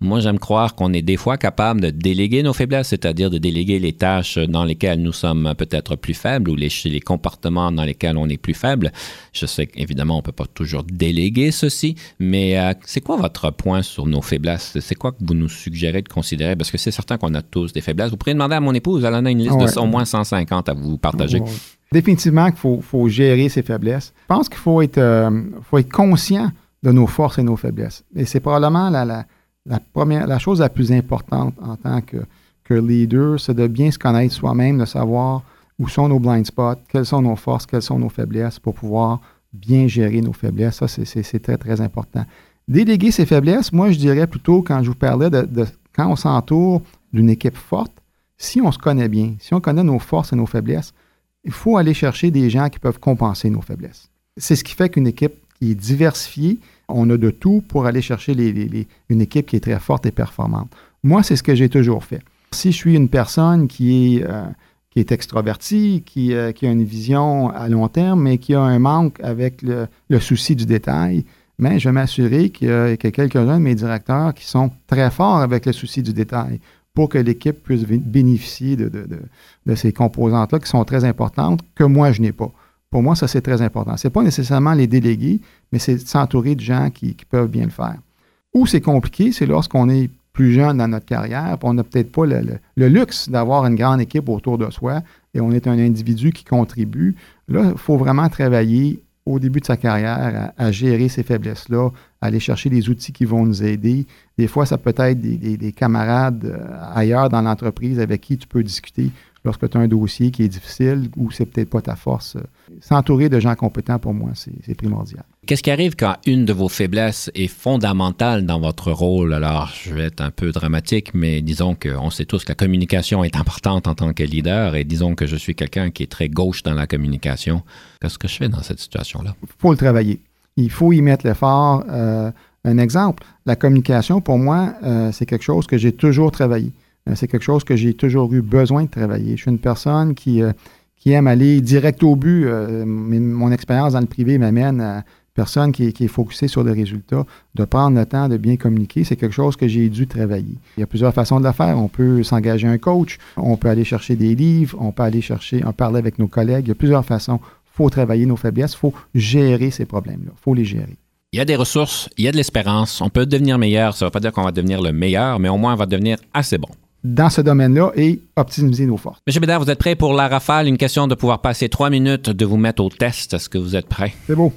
Moi, j'aime croire qu'on est des fois capable de déléguer nos faiblesses, c'est-à-dire de déléguer les tâches dans lesquelles nous sommes peut-être plus faibles ou les, les, comportements dans lesquels on est plus faible. Je sais qu'évidemment, on ne peut pas toujours déléguer ceci, mais euh, c'est quoi votre point sur nos faiblesses? C'est quoi que vous nous suggérez de considérer? Parce que c'est certain qu'on a tous des faiblesses. Vous pourriez demander à mon épouse, elle en a une liste de au moins 150 à vous partager définitivement qu'il faut, gérer ses faiblesses. Je pense qu'il faut être, euh, faut être conscient de nos forces et nos faiblesses. Et c'est probablement la, chose la plus importante en tant que, leader, c'est de bien se connaître soi-même, de savoir où sont nos blind spots, quelles sont nos forces, quelles sont nos faiblesses pour pouvoir bien gérer nos faiblesses. Ça, c'est très, très important. Déléguer ses faiblesses, moi, je dirais plutôt, quand je vous parlais de quand on s'entoure d'une équipe forte, si on se connaît bien, si on connaît nos forces et nos faiblesses, il faut aller chercher des gens qui peuvent compenser nos faiblesses. C'est ce qui fait qu'une équipe qui est diversifiée, on a de tout pour aller chercher une équipe qui est très forte et performante. Moi, c'est ce que j'ai toujours fait. Si je suis une personne qui est, euh, qui extrovertie, euh, qui, a une vision à long terme, mais qui a un manque avec le, souci du détail, mais ben, je vais m'assurer qu'il y a, quelques-uns de mes directeurs qui sont très forts avec le souci du détail pour que l'équipe puisse bénéficier de, ces composantes-là qui sont très importantes, que moi, je n'ai pas. Pour moi, ça, c'est très important. Ce n'est pas nécessairement les délégués, mais c'est s'entourer de gens qui, peuvent bien le faire. Où c'est compliqué, c'est lorsqu'on est plus jeune dans notre carrière, on n'a peut-être pas le, luxe d'avoir une grande équipe autour de soi et on est un individu qui contribue. Là, il faut vraiment travailler au début de sa carrière à, gérer ces faiblesses-là, à aller chercher des outils qui vont nous aider. Des fois, ça peut être des, camarades euh, ailleurs dans l'entreprise avec qui tu peux discuter lorsque tu as un dossier qui est difficile ou c'est peut-être pas ta force. S'entourer de gens compétents, pour moi, c'est primordial. Qu'est-ce qui arrive quand une de vos faiblesses est fondamentale dans votre rôle? Alors, je vais être un peu dramatique, mais disons qu'on sait tous que la communication est importante en tant que leader et disons que je suis quelqu'un qui est très gauche dans la communication. Qu'est-ce que je fais dans cette situation-là? Il faut le travailler. Il faut y mettre l'effort. Euh, un exemple, la communication, pour moi, euh, c'est quelque chose que j'ai toujours travaillé. Euh, c'est quelque chose que j'ai toujours eu besoin de travailler. Je suis une personne qui, qui aime aller direct au but. mon expérience dans le privé m'amène à personne qui, est focusée sur les résultats, de prendre le temps de bien communiquer, c'est quelque chose que j'ai dû travailler. Il y a plusieurs façons de le faire. On peut s'engager un coach, on peut aller chercher des livres, on peut aller chercher, on parler avec nos collègues. Il y a plusieurs façons. Il faut travailler nos faiblesses, il faut gérer ces problèmes-là. Il faut les gérer. Il y a des ressources, il y a de l'espérance. On peut devenir meilleur. Ça ne veut pas dire qu'on va devenir le meilleur, mais au moins on va devenir assez bon dans ce domaine-là et optimiser nos forces. Monsieur Bédard, vous êtes prêt pour la rafale? Une question de pouvoir passer trois minutes, de vous mettre au test. Est-ce que vous êtes prêt? C'est beau.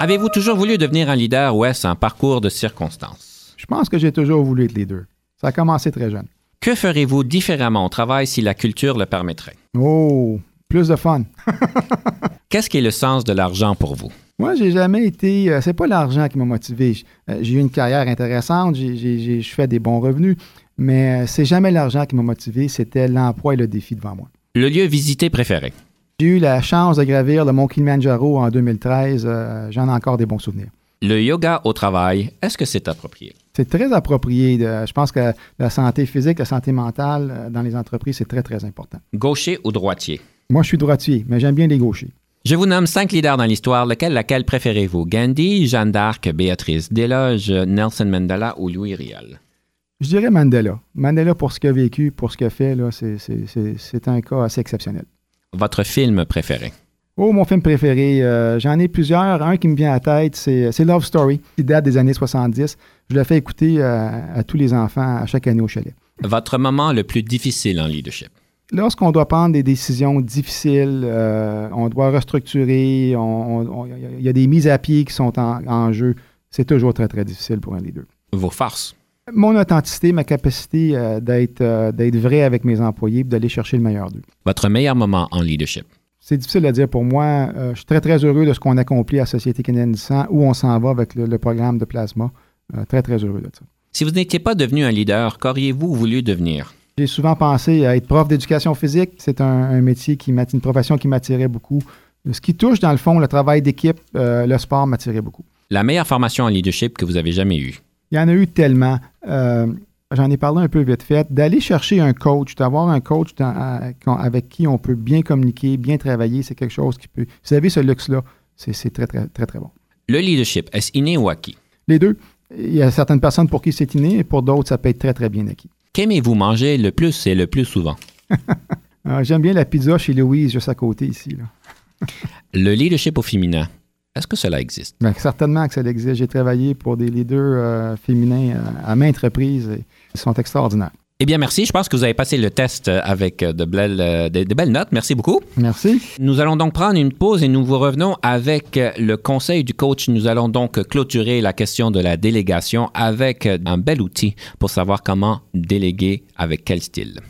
Avez-vous toujours voulu devenir un leader ou est-ce un parcours de circonstances? Je pense que j'ai toujours voulu être leader. Ça a commencé très jeune. Que ferez-vous différemment au travail si la culture le permettrait? Oh, plus de fun. Qu'est-ce qui est le sens de l'argent pour vous? Moi, j'ai jamais été. Euh, c'est pas l'argent qui m'a motivé. Euh, j'ai eu une carrière intéressante, je fais des bons revenus, mais euh, c'est jamais l'argent qui m'a motivé, c'était l'emploi et le défi devant moi. Le lieu visité préféré? J'ai eu la chance de gravir le mont Kilimanjaro en 2013. J'en ai encore des bons souvenirs. Le yoga au travail, est-ce que c'est approprié? C'est très approprié. je pense que la santé physique, la santé mentale dans les entreprises, c'est très, très important. Gaucher ou droitier? Moi, je suis droitier, mais j'aime bien les gauchers. Je vous nomme cinq leaders dans l'histoire. Lequel, laquelle préférez-vous? Gandhi, Jeanne d'Arc, Béatrice Desloges, Nelson Mandela ou Louis Riel? Je dirais Mandela. Mandela, pour ce qu'il a vécu, pour ce qu'il a fait, c'est un cas assez exceptionnel. Votre film préféré? Oh, mon film préféré, euh, j'en ai plusieurs. Un qui me vient à la tête, c'est Love Story, qui date des années 70. Je le fais écouter euh, à tous les enfants à chaque année au chalet. Votre moment le plus difficile en leadership? Lorsqu'on doit prendre des décisions difficiles, euh, on doit restructurer, il y a des mises à pied qui sont en, jeu, c'est toujours très, très difficile pour un leader. Vos forces? Mon authenticité, ma capacité euh, euh, d'être vrai avec mes employés d'aller chercher le meilleur d'eux. Votre meilleur moment en leadership? C'est difficile à dire pour moi. je suis très, très heureux de ce qu'on accomplit à Société canadienne du sang, où on s'en va avec le, le, programme de plasma. très, très heureux de ça. Si vous n'étiez pas devenu un leader, qu'auriez-vous voulu devenir? J'ai souvent pensé à être prof d'éducation physique. C'est un, métier qui une profession qui m'attirait beaucoup. Ce qui touche, dans le fond, le travail d'équipe, euh, le sport m'attirait beaucoup. La meilleure formation en leadership que vous avez jamais eue? Il y en a eu tellement. Euh, j'en ai parlé un peu vite fait. D'aller chercher un coach, d'avoir un coach avec qui on peut bien communiquer, bien travailler, c'est quelque chose qui peut. Vous avez ce luxe-là, c'est très, très, très, très bon. Le leadership, est-ce inné ou acquis? Les deux. Il y a certaines personnes pour qui c'est inné et pour d'autres, ça peut être très, très bien acquis. Qu'aimez-vous manger le plus et le plus souvent? Ah, j'aime bien la pizza chez Louise, juste à côté ici. le leadership au féminin, est-ce que cela existe? Bien, certainement que ça existe. J'ai travaillé pour des leaders euh, féminins euh, à maintes reprises et ils sont extraordinaires. Eh bien, merci. Je pense que vous avez passé le test avec de belles, euh, de, belles notes. Merci beaucoup. Merci. Nous allons donc prendre une pause et nous vous revenons avec le conseil du coach. Nous allons donc clôturer la question de la délégation avec un bel outil pour savoir comment déléguer avec quel style.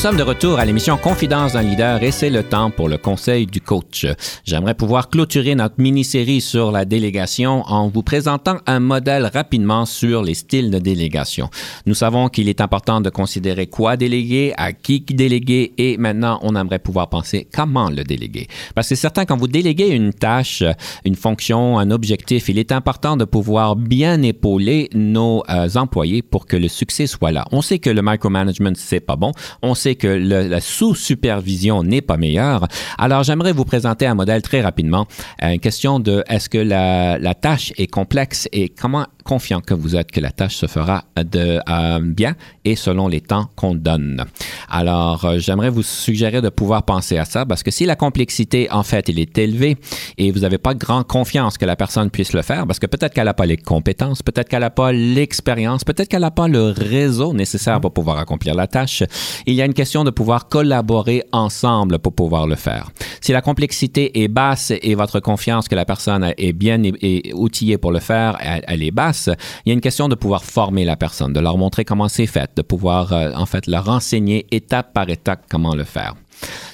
Sommes de retour à l'émission Confidence d'un leader et c'est le temps pour le conseil du coach. J'aimerais pouvoir clôturer notre mini-série sur la délégation en vous présentant un modèle rapidement sur les styles de délégation. Nous savons qu'il est important de considérer quoi déléguer, à qui déléguer et maintenant on aimerait pouvoir penser comment le déléguer. Parce que c'est certain quand vous déléguez une tâche, une fonction, un objectif, il est important de pouvoir bien épauler nos euh, employés pour que le succès soit là. On sait que le micromanagement c'est pas bon. On sait que la sous-supervision n'est pas meilleure. Alors, j'aimerais vous présenter un modèle très rapidement. Une question de est-ce que la, la tâche est complexe et comment confiant que vous êtes que la tâche se fera de, euh, bien et selon les temps qu'on donne. Alors, euh, j'aimerais vous suggérer de pouvoir penser à ça parce que si la complexité, en fait, elle est élevée et vous n'avez pas grande confiance que la personne puisse le faire, parce que peut-être qu'elle n'a pas les compétences, peut-être qu'elle n'a pas l'expérience, peut-être qu'elle n'a pas le réseau nécessaire pour pouvoir accomplir la tâche, il y a une question de pouvoir collaborer ensemble pour pouvoir le faire. Si la complexité est basse et votre confiance que la personne est bien outillée pour le faire, elle est basse, il y a une question de pouvoir former la personne, de leur montrer comment c'est fait, de pouvoir euh, en fait leur enseigner étape par étape comment le faire.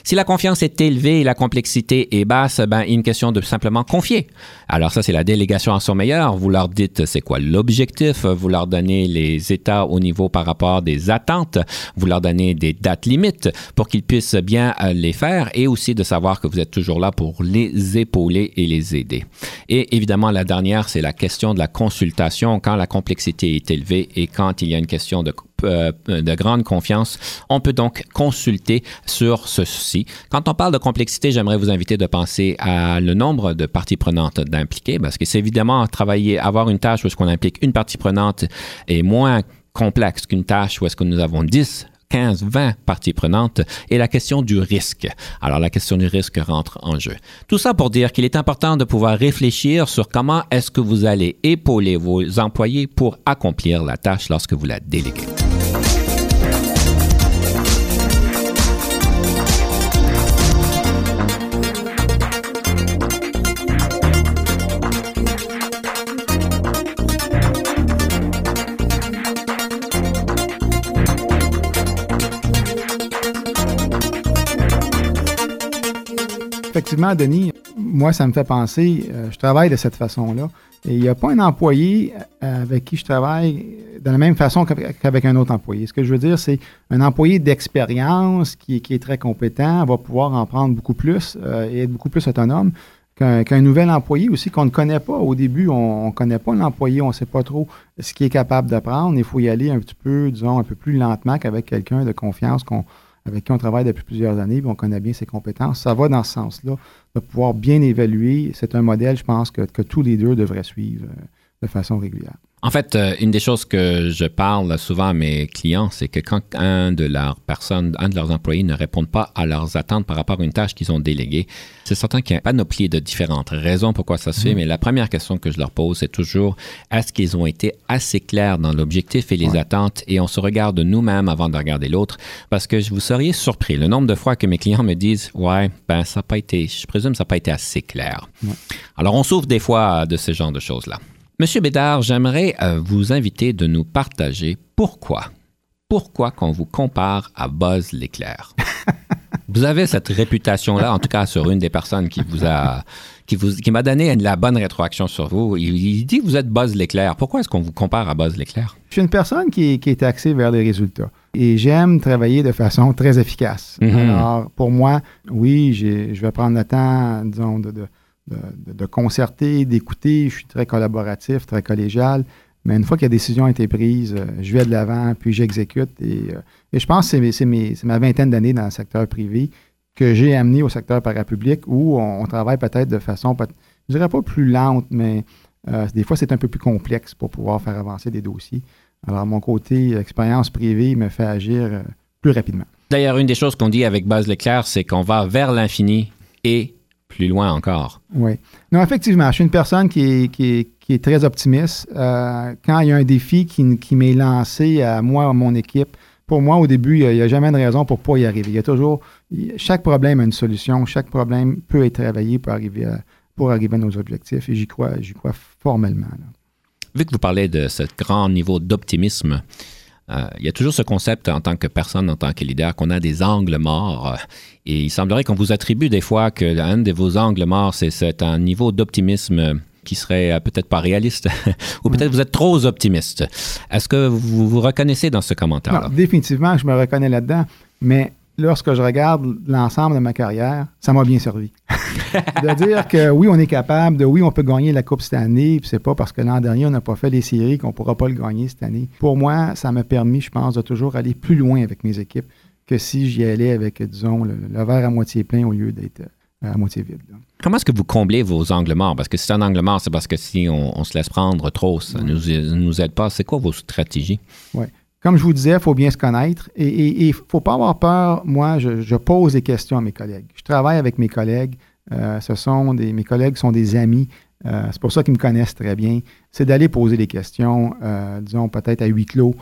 Si la confiance est élevée et la complexité est basse, ben, une question de simplement confier. Alors ça, c'est la délégation à son meilleur. Vous leur dites c'est quoi l'objectif, vous leur donnez les états au niveau par rapport des attentes, vous leur donnez des dates limites pour qu'ils puissent bien euh, les faire et aussi de savoir que vous êtes toujours là pour les épauler et les aider. Et évidemment, la dernière, c'est la question de la consultation quand la complexité est élevée et quand il y a une question de euh, de grande confiance. On peut donc consulter sur ceci. Quand on parle de complexité, j'aimerais vous inviter de penser à le nombre de parties prenantes d'impliquer, parce que c'est évidemment travailler, avoir une tâche où est-ce qu'on implique une partie prenante est moins complexe qu'une tâche où est-ce que nous avons 10 15, 20 parties prenantes et la question du risque. Alors la question du risque rentre en jeu. Tout ça pour dire qu'il est important de pouvoir réfléchir sur comment est-ce que vous allez épauler vos employés pour accomplir la tâche lorsque vous la déléguez. Effectivement, Denis, moi, ça me fait penser, euh, je travaille de cette façon-là. Et il n'y a pas un employé euh, avec qui je travaille de la même façon qu'avec un autre employé. Ce que je veux dire, c'est un employé d'expérience qui, est très compétent va pouvoir en prendre beaucoup plus euh, et être beaucoup plus autonome qu'un nouvel employé aussi qu'on ne connaît pas. Au début, on ne connaît pas l'employé, on ne sait pas trop ce qu'il est capable de prendre. Il faut y aller un petit peu, disons, un peu plus lentement qu'avec quelqu'un de confiance qu'on avec qui on travaille depuis plusieurs années, puis on connaît bien ses compétences. Ça va dans ce sens-là, de pouvoir bien évaluer. C'est un modèle, je pense, que, que tous les deux devraient suivre euh, de façon régulière. En fait, euh, une des choses que je parle souvent à mes clients, c'est que quand un de leurs personnes, un de leurs employés ne répond pas à leurs attentes par rapport à une tâche qu'ils ont déléguée, c'est certain qu'il y a une panoplie de différentes raisons pourquoi ça se fait, mhm. mais la première question que je leur pose, c'est toujours est-ce qu'ils ont été assez clairs dans l'objectif et les attentes et on se regarde nous-mêmes avant de regarder l'autre? Parce que vous seriez surpris le nombre de fois que mes clients me disent ouais, ben ça n'a pas été, je présume ça n'a pas été assez clair. Alors on souffre des fois de ce genre de choses-là. Monsieur Bédard, j'aimerais euh, vous inviter de nous partager pourquoi. Pourquoi qu'on vous compare à Buzz l'éclair? vous avez cette réputation-là, en tout cas sur une des personnes qui vous a qui, vous, qui m'a donné la bonne rétroaction sur vous. Il, dit que vous êtes Buzz l'éclair. Pourquoi est-ce qu'on vous compare à Buzz l'éclair? Je suis une personne qui, qui est axée vers les résultats et j'aime travailler de façon très efficace. Mm-hmm. Alors, pour moi, oui, je vais prendre le temps, disons, de de, concerter, d'écouter. Je suis très collaboratif, très collégial. Mais une fois que la décision a été prise, euh, je vais de l'avant, puis j'exécute. Et, euh, je pense que c'est ma vingtaine d'années dans le secteur privé que j'ai amené au secteur parapublic où on, travaille peut-être de façon, je dirais pas plus lente, mais euh, des fois c'est un peu plus complexe pour pouvoir faire avancer des dossiers. Alors, mon côté expérience privée me fait agir plus rapidement. D'ailleurs, une des choses qu'on dit avec Base Leclerc, c'est qu'on va vers l'infini et plus loin encore. Oui. Non, effectivement, je suis une personne qui est, très optimiste. Euh, quand il y a un défi qui, qui m'est lancé à moi, à mon équipe, pour moi, au début, il n'y a, jamais de raison pour ne pas y arriver. Il y a toujours, chaque problème a une solution, chaque problème peut être travaillé pour arriver à, pour arriver à nos objectifs et j'y crois, j'y crois formellement. Vu que vous parlez de ce grand niveau d'optimisme, euh, il y a toujours ce concept en tant que personne, en tant que leader, qu'on a des angles morts. Euh, et il semblerait qu'on vous attribue des fois qu'un de vos angles morts, c'est un niveau d'optimisme qui serait euh, peut-être pas réaliste, ou peut-être vous êtes trop optimiste. Est-ce que vous vous reconnaissez dans ce commentaire-là? Définitivement, je me reconnais là-dedans, mais lorsque je regarde l'ensemble de ma carrière, ça m'a bien servi. de dire que oui, on est capable, de oui, on peut gagner la Coupe cette année, puis c'est pas parce que l'an dernier, on n'a pas fait les séries qu'on pourra pas le gagner cette année. Pour moi, ça m'a permis, je pense, de toujours aller plus loin avec mes équipes. que si j'y allais avec, disons, le, verre à moitié plein au lieu d'être euh, à moitié vide. Comment est-ce que vous comblez vos angles morts? Parce que si c'est un angle mort, c'est parce que si on, se laisse prendre trop, ça ne nous, aide pas. C'est quoi vos stratégies? Oui. Comme je vous disais, il faut bien se connaître et il ne faut pas avoir peur. Moi, je, pose des questions à mes collègues. Je travaille avec mes collègues. Euh, ce sont des, mes collègues sont des amis. Euh, c'est pour ça qu'ils me connaissent très bien. C'est d'aller poser des questions, euh, disons peut-être à huis clos.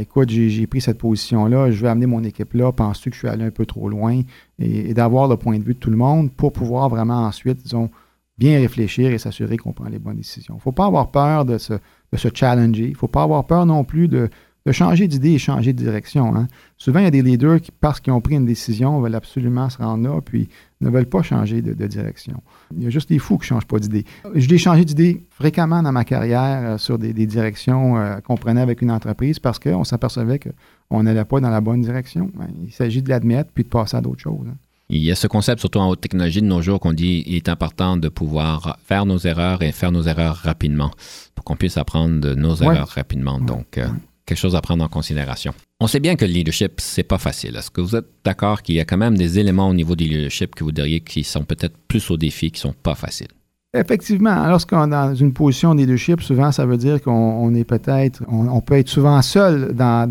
Écoute, j'ai pris cette position-là, je vais amener mon équipe là, penses-tu que je suis allé un peu trop loin? Et, d'avoir le point de vue de tout le monde pour pouvoir vraiment ensuite, disons, bien réfléchir et s'assurer qu'on prend les bonnes décisions. Il ne faut pas avoir peur de se, de se challenger. Il ne faut pas avoir peur non plus de, de changer d'idée et changer de direction. Hein. Souvent, il y a des leaders qui, parce qu'ils ont pris une décision, veulent absolument se rendre là, puis ne veulent pas changer de, direction. Il y a juste des fous qui ne changent pas d'idée. J'ai changé d'idée fréquemment dans ma carrière euh, sur des, directions euh, qu'on prenait avec une entreprise parce qu'on s'apercevait qu'on n'allait pas dans la bonne direction. Ben, il s'agit de l'admettre puis de passer à d'autres choses. Hein. Il y a ce concept, surtout en haute technologie de nos jours, qu'on dit il est important de pouvoir faire nos erreurs et faire nos erreurs rapidement pour qu'on puisse apprendre de nos erreurs rapidement. Donc, euh, quelque chose à prendre en considération. On sait bien que le leadership, c'est pas facile. Est-ce que vous êtes d'accord qu'il y a quand même des éléments au niveau du leadership que vous diriez qui sont peut-être plus au défi, qui sont pas faciles? Effectivement, lorsqu'on est dans une position de leadership, souvent, ça veut dire qu'on est peut-être, on, peut être souvent seul dans,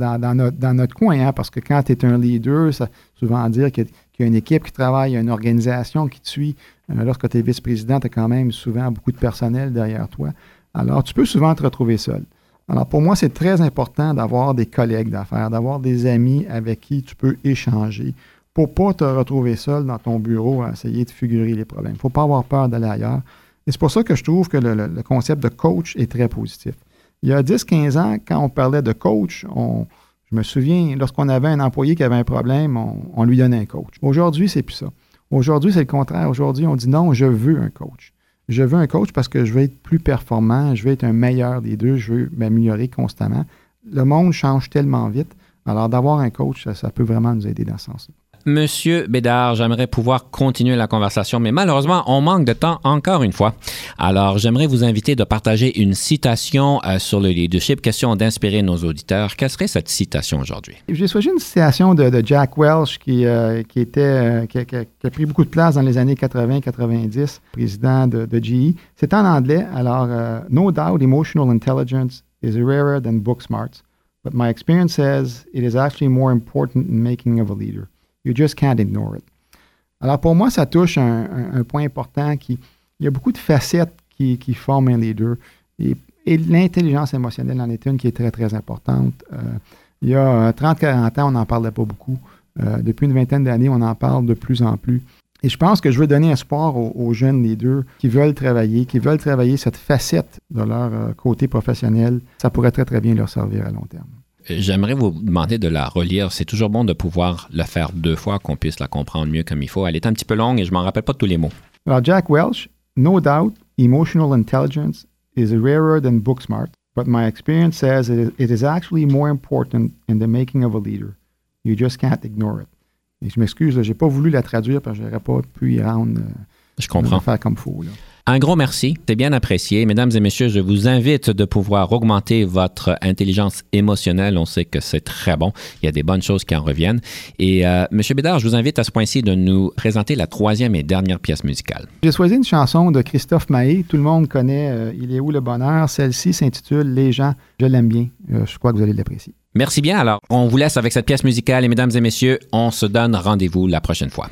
notre, coin, hein, parce que quand tu es un leader, ça souvent dire qu'il y, a une équipe qui travaille, une organisation qui te suit. Euh, lorsque tu es vice-président, tu as quand même souvent beaucoup de personnel derrière toi. Alors, tu peux souvent te retrouver seul. Alors, pour moi, c'est très important d'avoir des collègues d'affaires, d'avoir des amis avec qui tu peux échanger pour pas te retrouver seul dans ton bureau à essayer de figurer les problèmes. Il faut pas avoir peur d'aller ailleurs. Et c'est pour ça que je trouve que le, concept de coach est très positif. Il y a 10-15 ans, quand on parlait de coach, je me souviens, lorsqu'on avait un employé qui avait un problème, on, on lui donnait un coach. Aujourd'hui, c'est plus ça. Aujourd'hui, c'est le contraire. Aujourd'hui, on dit non, je veux un coach je veux un coach parce que je veux être plus performant, je veux être un meilleur des deux, je veux m'améliorer constamment. Le monde change tellement vite. Alors, d'avoir un coach, ça, peut vraiment nous aider dans ce sens-là. Monsieur Bédard, j'aimerais pouvoir continuer la conversation, mais malheureusement, on manque de temps encore une fois. Alors, j'aimerais vous inviter de partager une citation euh, sur le leadership, question d'inspirer nos auditeurs. Quelle serait cette citation aujourd'hui? J'ai choisi une citation de, Jack Welch qui, euh, était, euh, qui, a pris beaucoup de place dans les années 80-90, président de, de GE. C'est en anglais. Alors, No doubt, emotional intelligence is rarer than book smarts, but my experience says it is actually more important in making of a leader. You just can't ignore it. Alors, pour moi, ça touche un, point important qui. Il y a beaucoup de facettes qui, forment un leader. Et, et l'intelligence émotionnelle en est une qui est très, très importante. Euh, il y a 30-40 euh, ans, on n'en parlait pas beaucoup. Euh, depuis une vingtaine d'années, on en parle de plus en plus. Et je pense que je veux donner espoir aux, aux, jeunes leaders qui veulent travailler, qui veulent travailler cette facette de leur côté professionnel. Ça pourrait très, très bien leur servir à long terme. J'aimerais vous demander de la relire. C'est toujours bon de pouvoir la faire deux fois, qu'on puisse la comprendre mieux comme il faut. Elle est un petit peu longue et je m'en rappelle pas tous les mots. Alors, Jack Welch, no doubt, emotional intelligence is rarer than book smart, but my experience says it is, actually more important in the making of a leader. You just can't ignore it. Et je m'excuse, je n'ai pas voulu la traduire parce que je n'aurais pas pu y rendre. Euh, je comprends. Faire comme il faut. Un gros merci, c'est bien apprécié. Mesdames et messieurs, je vous invite de pouvoir augmenter votre intelligence émotionnelle. On sait que c'est très bon. Il y a des bonnes choses qui en reviennent. Et euh, Monsieur Bédard, je vous invite à ce point-ci de nous présenter la troisième et dernière pièce musicale. J'ai choisi une chanson de Christophe Maé. Tout le monde connaît euh, Il est où le bonheur? Celle-ci s'intitule Les gens. Je l'aime bien. Euh, je crois que vous allez l'apprécier. Merci bien. Alors, on vous laisse avec cette pièce musicale et mesdames et messieurs, on se donne rendez-vous la prochaine fois.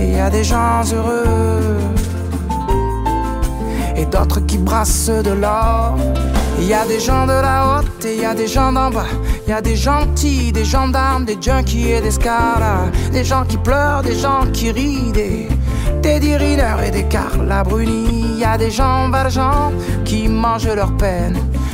Et y des gens heureux et d'autres qui brassent de l'or. Il y a des gens de la haute et il y a des gens d'en bas. Il y a des gentils, des gendarmes, des junkies et des scars. Des gens qui pleurent, des gens qui rient, des des et des Carla Bruni. Y a des gens valjean qui mangent leur peine.